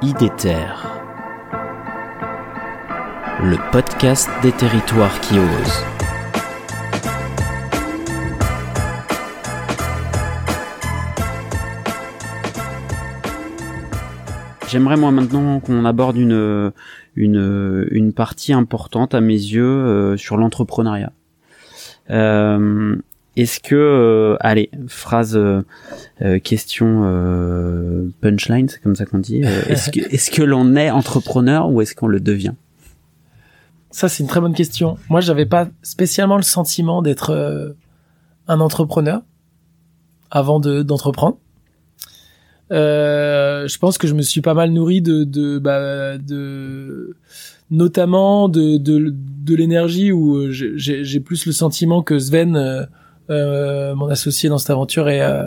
IDETER, le podcast des territoires qui osent. J'aimerais moi maintenant qu'on aborde une, une, une partie importante à mes yeux euh, sur l'entrepreneuriat. Euh, est-ce que, euh, allez, phrase, euh, euh, question, punchline, c'est comme ça qu'on dit. est-ce que, est-ce que l'on est entrepreneur ou est-ce qu'on le devient? Ça, c'est une très bonne question. Moi, j'avais pas spécialement le sentiment d'être un entrepreneur avant de d'entreprendre. je pense que je me suis pas mal nourri de de, bah, de notamment de de, de l'énergie où j'ai, plus le sentiment que Sven mon associé dans cette aventure est euh,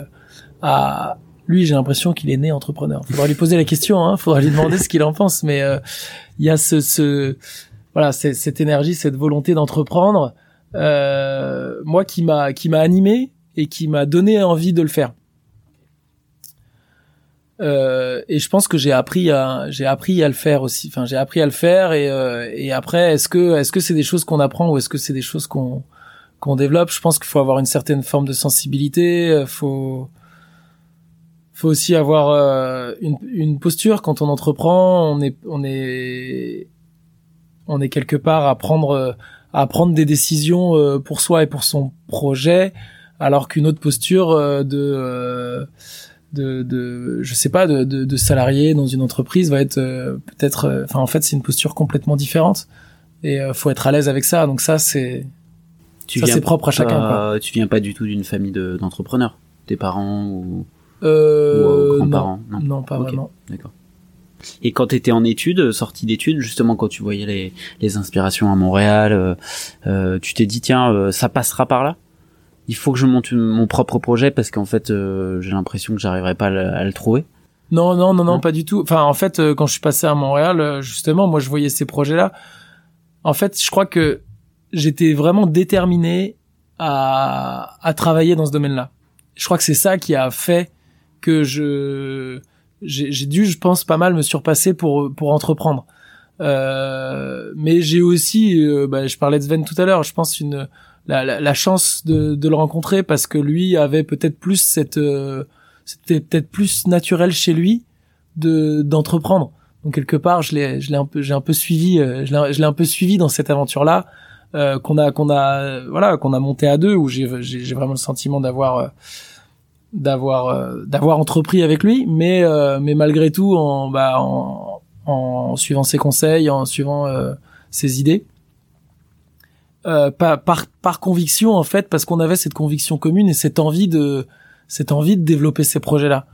à lui, j'ai l'impression qu'il est né entrepreneur. Faudra lui poser la question, hein, faudra lui demander ce qu'il en pense, mais euh, il y a ce, ce voilà, cette énergie, cette volonté d'entreprendre, euh, moi qui m'a qui m'a animé et qui m'a donné envie de le faire. Euh, et je pense que j'ai appris à j'ai appris à le faire aussi. Enfin, j'ai appris à le faire et et après, est-ce que est-ce que c'est des choses qu'on apprend ou est-ce que c'est des choses qu'on qu'on développe. Je pense qu'il faut avoir une certaine forme de sensibilité. Euh, faut faut aussi avoir euh, une, une, posture quand on entreprend. On est on est on est quelque part à prendre à prendre des décisions euh, pour soi et pour son projet, alors qu'une autre posture de de, de je sais pas de, de, de salarié dans une entreprise va être peut-être enfin en fait c'est une posture complètement différente et faut être à l'aise avec ça donc ça c'est tu ça c'est propre à chacun. Quoi. Tu viens pas du tout d'une famille d'entrepreneurs, tes parents ou, euh, ou grands-parents non. non. pas vraiment. D'accord. Et quand tu étais en études, sortie d'études, justement quand tu voyais les, les inspirations à Montréal, euh, euh, tu t'es dit tiens euh, ça passera par là? Il faut que je monte mon propre projet parce qu'en fait euh, j'ai l'impression que j'arriverai pas à le, trouver. Non non non non pas du tout. Enfin en fait quand je suis passé à Montréal justement moi je voyais ces projets là. En fait je crois que j'étais vraiment déterminé à, à travailler dans ce domaine-là. Je crois que c'est ça qui a fait que je j'ai dû, je pense, pas mal me surpasser pour pour entreprendre. Euh, mais j'ai aussi, euh, bah, je parlais de Sven tout à l'heure, je pense une la, la, chance de, de, le rencontrer parce que lui avait peut-être plus cette euh, c'était peut-être plus naturel chez lui de d'entreprendre. Donc quelque part, je l'ai je l'ai un peu j'ai un peu suivi euh, je l'ai un peu suivi dans cette aventure là euh, qu'on a qu'on a voilà qu'on a monté à deux où j'ai j'ai vraiment le sentiment d'avoir euh, d'avoir euh, d'avoir entrepris avec lui. Mais mais malgré tout en bah en, en suivant ses conseils en suivant ses idées par, par, par conviction en fait parce qu'on avait cette conviction commune et cette envie de cette envie de développer ces projets là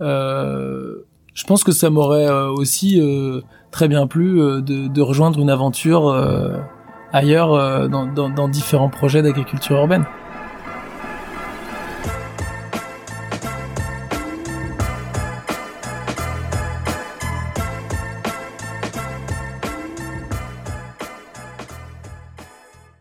je pense que ça m'aurait aussi très bien plu de, de rejoindre une aventure ailleurs euh, dans, différents projets d'agriculture urbaine.